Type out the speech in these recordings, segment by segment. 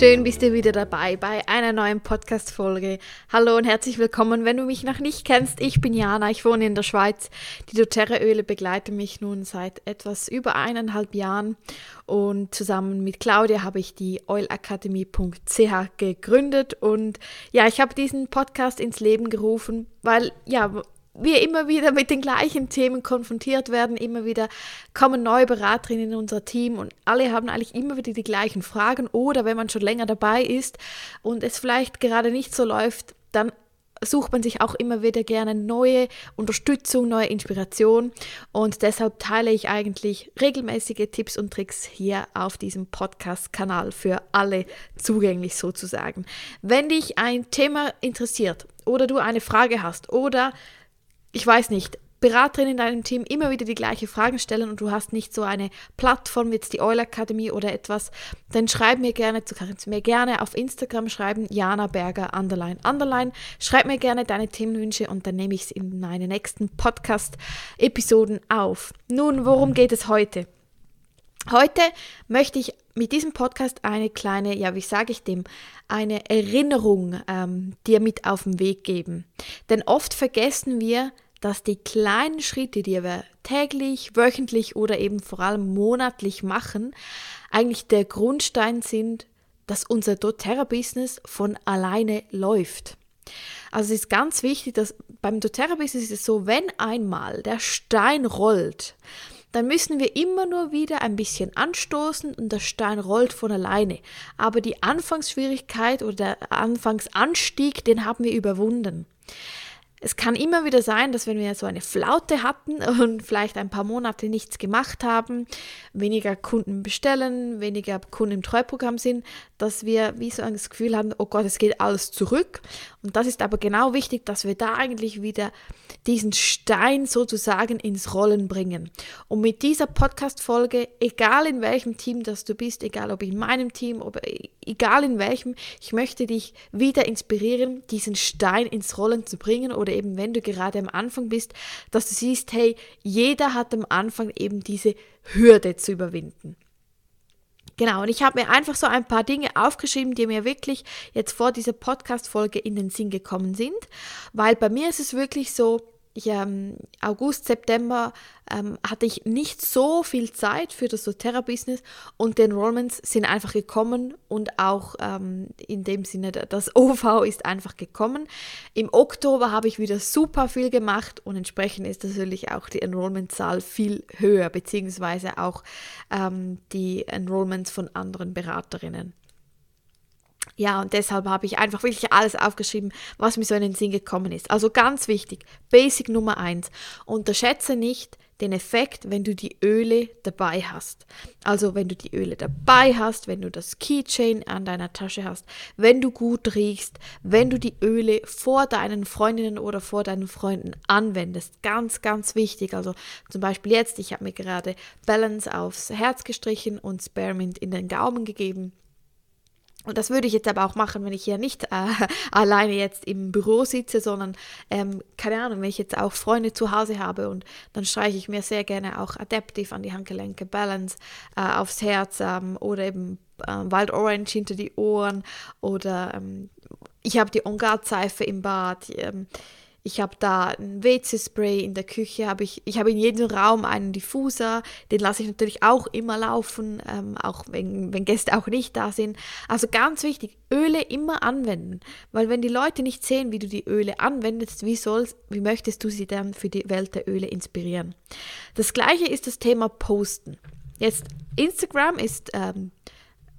Schön bist du wieder dabei bei einer neuen Podcast-Folge. Hallo und herzlich willkommen. Wenn du mich noch nicht kennst, ich bin Jana, ich wohne in der Schweiz. Die doTERRA-Öle begleiten mich nun seit etwas über eineinhalb Jahren und zusammen mit Claudia habe ich die oilacademy.ch gegründet und ja, ich habe diesen Podcast ins Leben gerufen, weil ja, wir immer wieder mit den gleichen Themen konfrontiert werden, immer wieder kommen neue Beraterinnen in unser Team und alle haben eigentlich immer wieder die gleichen Fragen oder wenn man schon länger dabei ist und es vielleicht gerade nicht so läuft, dann sucht man sich auch immer wieder gerne neue Unterstützung, neue Inspiration und deshalb teile ich eigentlich regelmäßige Tipps und Tricks hier auf diesem Podcast-Kanal für alle zugänglich sozusagen. Wenn dich ein Thema interessiert oder du eine Frage hast oder ich weiß nicht, Beraterinnen in deinem Team immer wieder die gleichen Fragen stellen und du hast nicht so eine Plattform wie jetzt die Oil Academy oder etwas, dann schreib mir gerne, du kannst mir gerne auf Instagram schreiben, Jana Berger, underline, underline. Schreib mir gerne deine Themenwünsche und dann nehme ich es in meine nächsten Podcast-Episoden auf. Nun, worum geht es heute? Heute möchte ich mit diesem Podcast eine kleine, ja, wie sage ich dem, eine Erinnerung ähm, dir mit auf den Weg geben. Denn oft vergessen wir, dass die kleinen Schritte, die wir täglich, wöchentlich oder eben vor allem monatlich machen, eigentlich der Grundstein sind, dass unser doTERRA-Business von alleine läuft. Also es ist ganz wichtig, dass beim doTERRA-Business ist es so, wenn einmal der Stein rollt, dann müssen wir immer nur wieder ein bisschen anstoßen und der Stein rollt von alleine. Aber die Anfangsschwierigkeit oder der Anfangsanstieg, den haben wir überwunden. Es kann immer wieder sein, dass wenn wir so eine Flaute hatten und vielleicht ein paar Monate nichts gemacht haben, weniger Kunden bestellen, weniger Kunden im Treuprogramm sind, dass wir wie so ein Gefühl haben, oh Gott, es geht alles zurück. Und das ist aber genau wichtig, dass wir da eigentlich wieder diesen Stein sozusagen ins Rollen bringen. Und mit dieser Podcast-Folge, egal in welchem Team das du bist, egal ob in meinem Team, oder egal in welchem, ich möchte dich wieder inspirieren, diesen Stein ins Rollen zu bringen oder eben wenn du gerade am Anfang bist, dass du siehst, hey, jeder hat am Anfang eben diese Hürde zu überwinden. Genau, und ich habe mir einfach so ein paar Dinge aufgeschrieben, die mir wirklich jetzt vor dieser Podcast-Folge in den Sinn gekommen sind, weil bei mir ist es wirklich so, ich, ähm, August, September ähm, hatte ich nicht so viel Zeit für das doTERRA-Business und die Enrollments sind einfach gekommen und auch ähm, in dem Sinne, das OV ist einfach gekommen. Im Oktober habe ich wieder super viel gemacht und entsprechend ist natürlich auch die Enrollment-Zahl viel höher, beziehungsweise auch ähm, die Enrollments von anderen Beraterinnen. Ja, und deshalb habe ich einfach wirklich alles aufgeschrieben, was mir so in den Sinn gekommen ist. Also ganz wichtig, Basic Nummer eins: Unterschätze nicht den Effekt, wenn du die Öle dabei hast. Also wenn du die Öle dabei hast, wenn du das Keychain an deiner Tasche hast, wenn du gut riechst, wenn du die Öle vor deinen Freundinnen oder vor deinen Freunden anwendest. Ganz, ganz wichtig. Also zum Beispiel jetzt, ich habe mir gerade Balance aufs Herz gestrichen und Spearmint in den Gaumen gegeben. Und das würde ich jetzt aber auch machen, wenn ich hier nicht äh, alleine jetzt im Büro sitze, sondern, ähm, keine Ahnung, wenn ich jetzt auch Freunde zu Hause habe und dann streiche ich mir sehr gerne auch Adaptive an die Handgelenke, Balance äh, aufs Herz ähm, oder eben äh, Wild Orange hinter die Ohren oder ähm, ich habe die On Guard Seife im Bad. Ähm, ich habe da ein WC-Spray in der Küche, habe ich, ich habe in jedem Raum einen Diffuser, den lasse ich natürlich auch immer laufen, ähm, auch wenn, wenn Gäste auch nicht da sind. Also ganz wichtig, Öle immer anwenden, weil wenn die Leute nicht sehen, wie du die Öle anwendest, wie sollst, wie möchtest du sie dann für die Welt der Öle inspirieren? Das gleiche ist das Thema Posten. Jetzt Instagram ist ähm,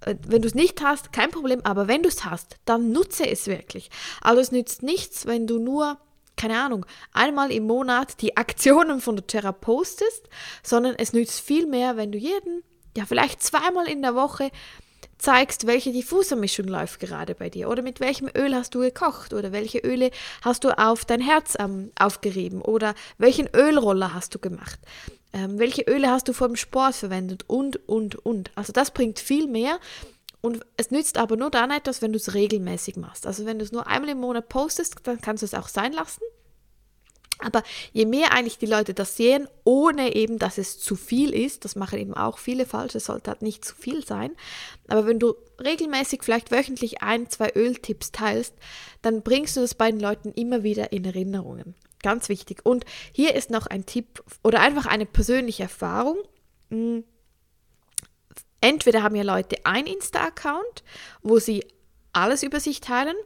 äh, wenn du es nicht hast, kein Problem, aber wenn du es hast, dann nutze es wirklich. Also es nützt nichts, wenn du nur keine Ahnung, einmal im Monat die Aktionen von der Terra postest, sondern es nützt viel mehr, wenn du jeden, ja vielleicht zweimal in der Woche zeigst, welche Diffusermischung läuft gerade bei dir oder mit welchem Öl hast du gekocht oder welche Öle hast du auf dein Herz ähm, aufgerieben oder welchen Ölroller hast du gemacht. Ähm, welche Öle hast du vor dem Sport verwendet und, und, und. Also das bringt viel mehr und es nützt aber nur dann etwas, wenn du es regelmäßig machst. Also wenn du es nur einmal im Monat postest, dann kannst du es auch sein lassen. Aber je mehr eigentlich die Leute das sehen, ohne eben, dass es zu viel ist, das machen eben auch viele falsch, es sollte halt nicht zu viel sein. Aber wenn du regelmäßig, vielleicht wöchentlich ein, zwei Öltipps teilst, dann bringst du das bei den Leuten immer wieder in Erinnerungen. Ganz wichtig. Und hier ist noch ein Tipp oder einfach eine persönliche Erfahrung. Hm. Entweder haben ja Leute ein Insta-Account, wo sie alles über sich teilen,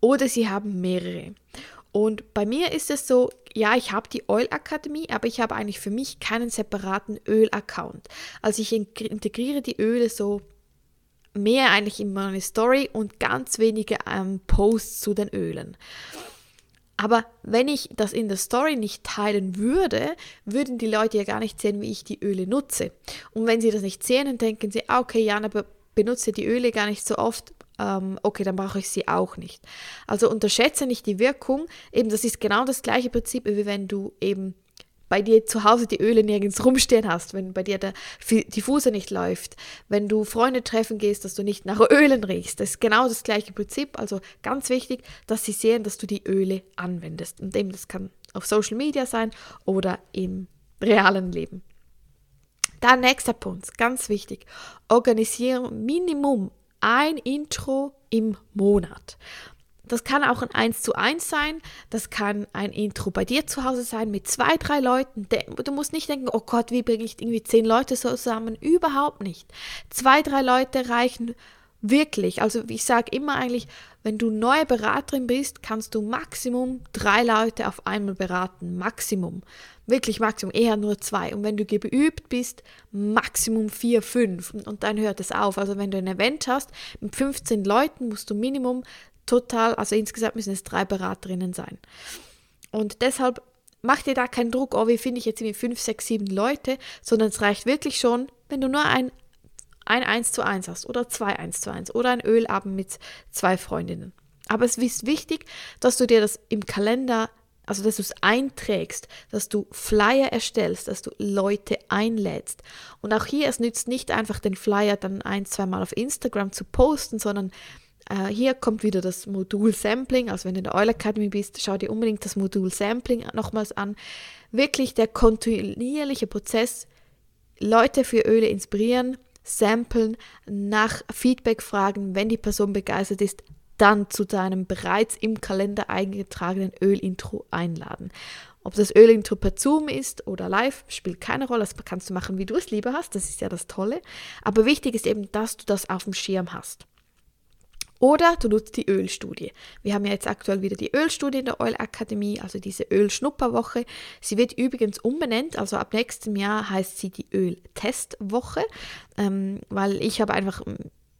oder sie haben mehrere. Und bei mir ist es so, ja, ich habe die Oil Akademie, aber ich habe eigentlich für mich keinen separaten Öl-Account. Also ich integriere die Öle so mehr eigentlich in meine Story und ganz wenige ähm, Posts zu den Ölen. Aber wenn ich das in der Story nicht teilen würde, würden die Leute ja gar nicht sehen, wie ich die Öle nutze. Und wenn sie das nicht sehen, dann denken sie, ah, okay, Jana benutze die Öle gar nicht so oft, ähm, okay, dann brauche ich sie auch nicht. Also unterschätze nicht die Wirkung. Eben, das ist genau das gleiche Prinzip, wie wenn du eben bei dir zu Hause die Öle nirgends rumstehen hast, wenn bei dir der Diffuser nicht läuft, wenn du Freunde treffen gehst, dass du nicht nach Ölen riechst. Das ist genau das gleiche Prinzip. Also ganz wichtig, dass sie sehen, dass du die Öle anwendest. Und eben, das kann auf Social Media sein oder im realen Leben. Dann nächster Punkt, ganz wichtig. Organisiere Minimum ein Intro im Monat. Das kann auch ein 1 zu 1 sein, das kann ein Intro bei dir zu Hause sein mit zwei, drei Leuten. Du musst nicht denken, oh Gott, wie bringe ich irgendwie zehn Leute zusammen? Überhaupt nicht. Zwei, drei Leute reichen Wirklich. Also ich sage immer eigentlich, wenn du neue Beraterin bist, kannst du Maximum drei Leute auf einmal beraten. Maximum. Wirklich Maximum. Eher nur zwei. Und wenn du geübt bist, Maximum vier, fünf. Und dann hört es auf. Also wenn du ein Event hast mit 15 Leuten, musst du Minimum total, also insgesamt müssen es drei Beraterinnen sein. Und deshalb mach dir da keinen Druck, oh, wie finde ich jetzt irgendwie fünf, sechs, sieben Leute, sondern es reicht wirklich schon, wenn du nur ein ein 1 zu 1 hast oder zwei 1 zu 1 oder ein Ölabend mit zwei Freundinnen. Aber es ist wichtig, dass du dir das im Kalender, also dass du es einträgst, dass du Flyer erstellst, dass du Leute einlädst. Und auch hier, es nützt nicht einfach den Flyer dann ein, zweimal auf Instagram zu posten, sondern äh, hier kommt wieder das Modul Sampling. Also wenn du in der Oil Academy bist, schau dir unbedingt das Modul Sampling nochmals an. Wirklich der kontinuierliche Prozess, Leute für Öle inspirieren, samplen, nach Feedback fragen, wenn die Person begeistert ist, dann zu deinem bereits im Kalender eingetragenen Ölintro einladen. Ob das Ölintro per Zoom ist oder live, spielt keine Rolle. Das kannst du machen, wie du es lieber hast. Das ist ja das Tolle. Aber wichtig ist eben, dass du das auf dem Schirm hast. Oder du nutzt die Ölstudie. Wir haben ja jetzt aktuell wieder die Ölstudie in der Oil Akademie, also diese Ölschnupperwoche. Sie wird übrigens umbenannt, also ab nächstem Jahr heißt sie die Öltestwoche, ähm, weil ich habe einfach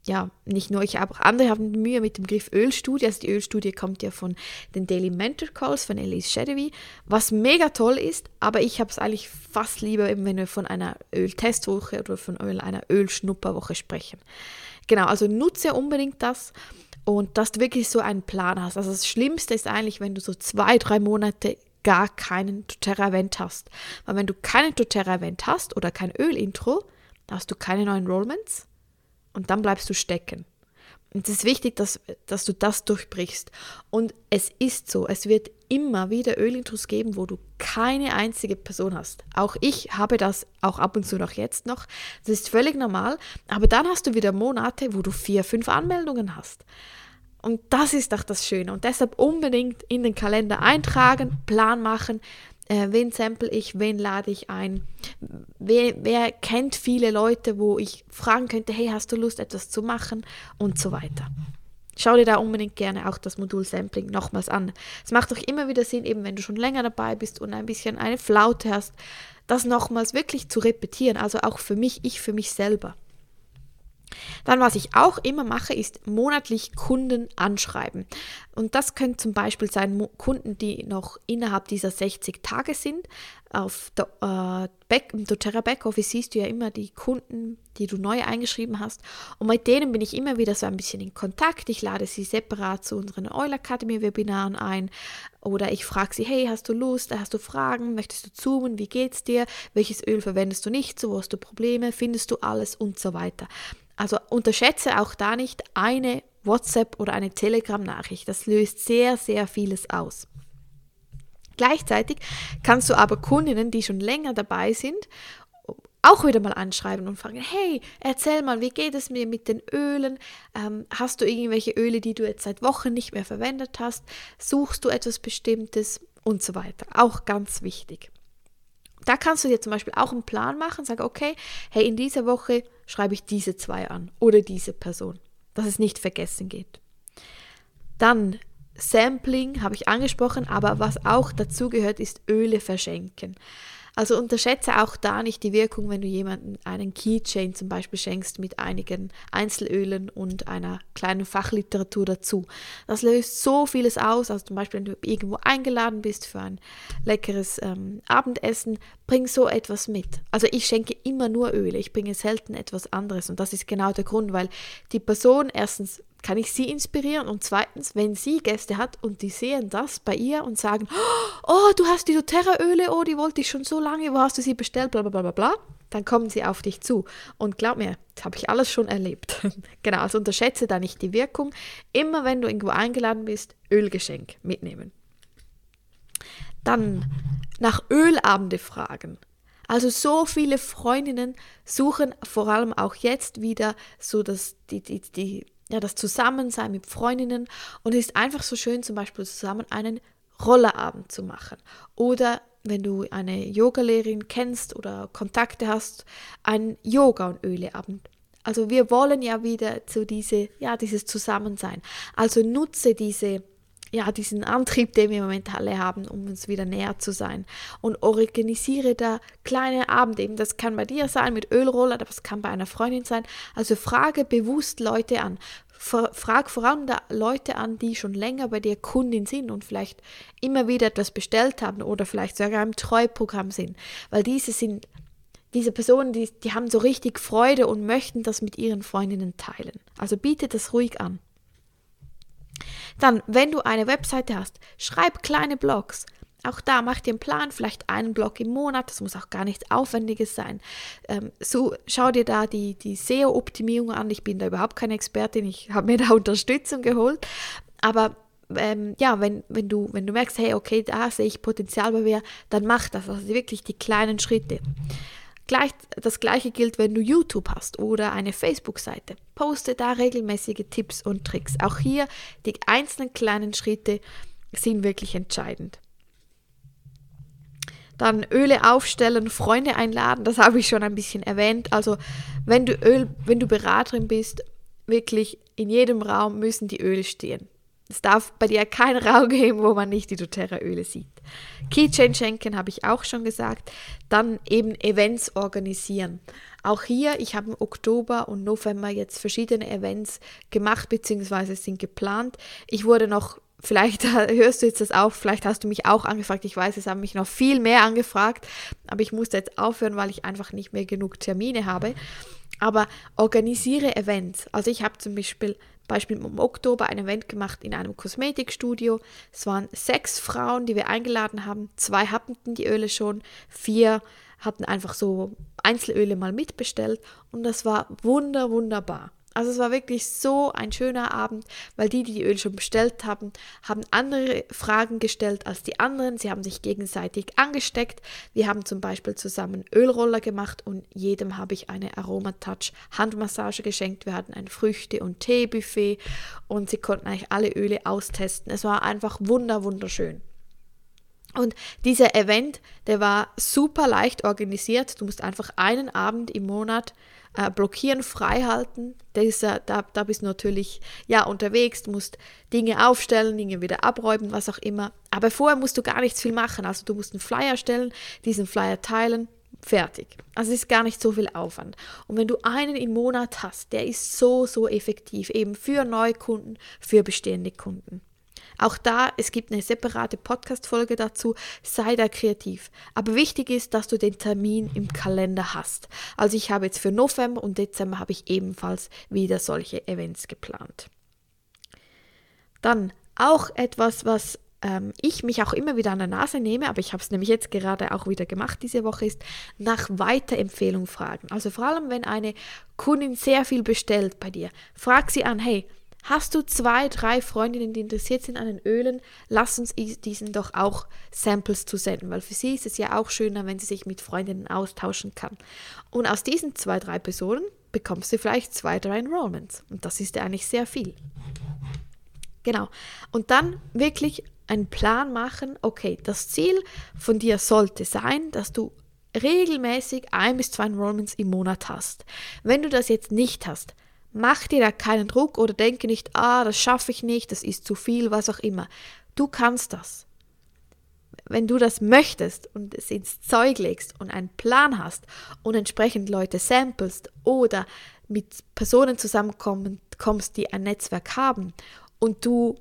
ja, nicht nur ich, aber auch andere haben Mühe mit dem Begriff Ölstudie. Also die Ölstudie kommt ja von den Daily Mentor Calls von Elise Shadowy, was mega toll ist, aber ich habe es eigentlich fast lieber, wenn wir von einer Öltestwoche oder von einer Ölschnupperwoche sprechen. Genau, also nutze unbedingt das und dass du wirklich so einen Plan hast. Also das Schlimmste ist eigentlich, wenn du so zwei, drei Monate gar keinen doTERRA-Event hast. Weil wenn du keinen doTERRA-Event hast oder kein Öl-Intro, hast du keine neuen Enrollments und dann bleibst du stecken. Es ist wichtig, dass, dass du das durchbrichst. Und es ist so, es wird immer wieder Ölintros geben, wo du keine einzige Person hast. Auch ich habe das auch ab und zu noch jetzt noch. Das ist völlig normal. Aber dann hast du wieder Monate, wo du vier, fünf Anmeldungen hast. Und das ist doch das Schöne. Und deshalb unbedingt in den Kalender eintragen, Plan machen, äh, wen sample ich, wen lade ich ein, wer, wer kennt viele Leute, wo ich fragen könnte, hey, hast du Lust, etwas zu machen und so weiter. Schau dir da unbedingt gerne auch das Modul Sampling nochmals an. Es macht doch immer wieder Sinn, eben wenn du schon länger dabei bist und ein bisschen eine Flaute hast, das nochmals wirklich zu repetieren. Also auch für mich, ich für mich selber. Dann, was ich auch immer mache, ist monatlich Kunden anschreiben. Und das können zum Beispiel sein Kunden, die noch innerhalb dieser 60 Tage sind. Auf der, äh, Back, im doTERRA Backoffice siehst du ja immer die Kunden, die du neu eingeschrieben hast. Und mit denen bin ich immer wieder so ein bisschen in Kontakt. Ich lade sie separat zu unseren Oil Academy Webinaren ein. Oder ich frage sie, hey, hast du Lust, hast du Fragen, möchtest du zoomen, wie geht's dir, welches Öl verwendest du nicht, so wo hast du Probleme, findest du alles und so weiter. Also unterschätze auch da nicht eine WhatsApp oder eine Telegram-Nachricht. Das löst sehr, sehr vieles aus. Gleichzeitig kannst du aber Kundinnen, die schon länger dabei sind, auch wieder mal anschreiben und fragen, hey, erzähl mal, wie geht es mir mit den Ölen? Ähm, hast du irgendwelche Öle, die du jetzt seit Wochen nicht mehr verwendet hast? Suchst du etwas Bestimmtes? Und so weiter. Auch ganz wichtig. Da kannst du dir zum Beispiel auch einen Plan machen, sag, okay, hey, in dieser Woche schreibe ich diese zwei an oder diese Person, dass es nicht vergessen geht. Dann Sampling habe ich angesprochen, aber was auch dazu gehört, ist Öle verschenken. Also unterschätze auch da nicht die Wirkung, wenn du jemanden einen Keychain zum Beispiel schenkst mit einigen Einzelölen und einer kleinen Fachliteratur dazu. Das löst so vieles aus. Also zum Beispiel, wenn du irgendwo eingeladen bist für ein leckeres ähm, Abendessen, bring so etwas mit. Also ich schenke immer nur Öle, ich bringe selten etwas anderes und das ist genau der Grund, weil die Person erstens kann ich sie inspirieren? Und zweitens, wenn sie Gäste hat und die sehen das bei ihr und sagen, oh, du hast die doTERRA-Öle, oh, die wollte ich schon so lange, wo hast du sie bestellt, bla bla bla bla bla, dann kommen sie auf dich zu. Und glaub mir, das habe ich alles schon erlebt. genau, also unterschätze da nicht die Wirkung. Immer wenn du irgendwo eingeladen bist, Ölgeschenk mitnehmen. Dann nach Ölabende fragen. Also so viele Freundinnen suchen vor allem auch jetzt wieder so dass die, die, die ja, das Zusammensein mit Freundinnen und es ist einfach so schön, zum Beispiel zusammen einen Rollerabend zu machen. Oder wenn du eine Yogalehrerin kennst oder Kontakte hast, einen Yoga- und Öleabend. Also wir wollen ja wieder zu diese, ja, dieses Zusammensein. Also nutze diese ja, diesen Antrieb, den wir im Moment alle haben, um uns wieder näher zu sein. Und organisiere da kleine Abende. Das kann bei dir sein mit Ölroller, das kann bei einer Freundin sein. Also frage bewusst Leute an. Frag vor allem Leute an, die schon länger bei dir Kundin sind und vielleicht immer wieder etwas bestellt haben oder vielleicht sogar im Treuprogramm sind. Weil diese sind diese Personen, die, die haben so richtig Freude und möchten das mit ihren Freundinnen teilen. Also biete das ruhig an. Dann, wenn du eine Webseite hast, schreib kleine Blogs. Auch da mach dir einen Plan, vielleicht einen Blog im Monat, das muss auch gar nichts Aufwendiges sein. Ähm, so, schau dir da die, die SEO-Optimierung an. Ich bin da überhaupt keine Expertin, ich habe mir da Unterstützung geholt. Aber ähm, ja, wenn, wenn, du, wenn du merkst, hey, okay, da sehe ich Potenzial bei mir, dann mach das. Also wirklich die kleinen Schritte. Gleich, das gleiche gilt, wenn du YouTube hast oder eine Facebook-Seite. Poste da regelmäßige Tipps und Tricks. Auch hier die einzelnen kleinen Schritte sind wirklich entscheidend. Dann Öle aufstellen, Freunde einladen, das habe ich schon ein bisschen erwähnt. Also wenn du Öl, wenn du Beraterin bist, wirklich in jedem Raum müssen die Öle stehen. Es darf bei dir keinen Raum geben, wo man nicht die doTERRA-Öle sieht. Keychain schenken habe ich auch schon gesagt. Dann eben Events organisieren. Auch hier, ich habe im Oktober und November jetzt verschiedene Events gemacht bzw. sind geplant. Ich wurde noch Vielleicht hörst du jetzt das auf, vielleicht hast du mich auch angefragt. Ich weiß, es haben mich noch viel mehr angefragt, aber ich musste jetzt aufhören, weil ich einfach nicht mehr genug Termine habe. Aber organisiere Events. Also ich habe zum Beispiel Beispiel im Oktober ein Event gemacht in einem Kosmetikstudio. Es waren sechs Frauen, die wir eingeladen haben. Zwei hatten die Öle schon, vier hatten einfach so Einzelöle mal mitbestellt und das war wunder, wunderbar. Also es war wirklich so ein schöner Abend, weil die, die die Öl schon bestellt haben, haben andere Fragen gestellt als die anderen. Sie haben sich gegenseitig angesteckt. Wir haben zum Beispiel zusammen Ölroller gemacht und jedem habe ich eine Aromatouch Handmassage geschenkt. Wir hatten ein Früchte- und Teebuffet und sie konnten eigentlich alle Öle austesten. Es war einfach wunder, wunderschön. Und dieser Event, der war super leicht organisiert. Du musst einfach einen Abend im Monat äh, blockieren, freihalten. Dieser, da, da bist du natürlich ja unterwegs, du musst Dinge aufstellen, Dinge wieder abräumen, was auch immer. Aber vorher musst du gar nichts viel machen. Also du musst einen Flyer stellen, diesen Flyer teilen, fertig. Also es ist gar nicht so viel Aufwand. Und wenn du einen im Monat hast, der ist so, so effektiv, eben für Neukunden, für bestehende Kunden. Auch da, es gibt eine separate Podcast-Folge dazu, sei da kreativ. Aber wichtig ist, dass du den Termin im Kalender hast. Also ich habe jetzt für November und Dezember habe ich ebenfalls wieder solche Events geplant. Dann auch etwas, was ähm, ich mich auch immer wieder an der Nase nehme, aber ich habe es nämlich jetzt gerade auch wieder gemacht diese Woche, ist nach Weiterempfehlung fragen. Also vor allem, wenn eine Kundin sehr viel bestellt bei dir, frag sie an, hey, Hast du zwei, drei Freundinnen, die interessiert sind an den Ölen, lass uns diesen doch auch Samples zu senden, weil für sie ist es ja auch schöner, wenn sie sich mit Freundinnen austauschen kann. Und aus diesen zwei, drei Personen bekommst du vielleicht zwei, drei Enrollments. Und das ist ja eigentlich sehr viel. Genau. Und dann wirklich einen Plan machen, okay, das Ziel von dir sollte sein, dass du regelmäßig ein bis zwei Enrollments im Monat hast. Wenn du das jetzt nicht hast, mach dir da keinen Druck oder denke nicht, ah, das schaffe ich nicht, das ist zu viel, was auch immer. Du kannst das. Wenn du das möchtest und es ins Zeug legst und einen Plan hast und entsprechend Leute samplest oder mit Personen zusammenkommst, die ein Netzwerk haben und du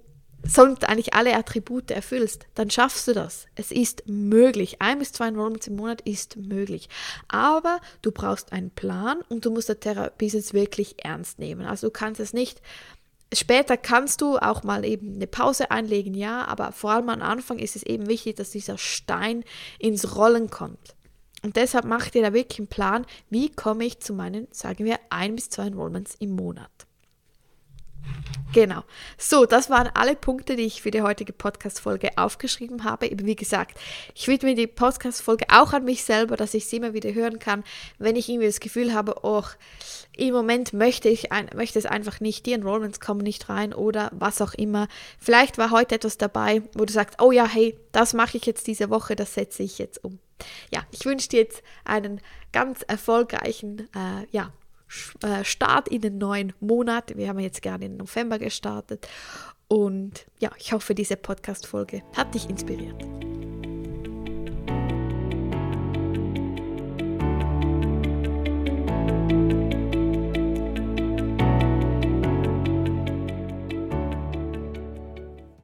sonst eigentlich alle Attribute erfüllst, dann schaffst du das. Es ist möglich. Ein bis zwei Enrollments im Monat ist möglich. Aber du brauchst einen Plan und du musst das Therapie-Business wirklich ernst nehmen. Also du kannst es nicht Später kannst du auch mal eben eine Pause einlegen, ja, aber vor allem am Anfang ist es eben wichtig, dass dieser Stein ins Rollen kommt. Und deshalb mach dir da wirklich einen Plan, wie komme ich zu meinen, sagen wir, ein bis zwei Enrollments im Monat. Genau. So, das waren alle Punkte, die ich für die heutige Podcast-Folge aufgeschrieben habe. Wie gesagt, ich widme die Podcast-Folge auch an mich selber, dass ich sie immer wieder hören kann, wenn ich irgendwie das Gefühl habe, oh, im Moment möchte ich ein, möchte es einfach nicht, die Enrollments kommen nicht rein oder was auch immer. Vielleicht war heute etwas dabei, wo du sagst, oh ja, hey, das mache ich jetzt diese Woche, das setze ich jetzt um. Ja, ich wünsche dir jetzt einen ganz erfolgreichen, äh, ja, Start in den neuen Monat. Wir haben jetzt gerne im November gestartet. Und ja, ich hoffe, diese Podcast-Folge hat dich inspiriert.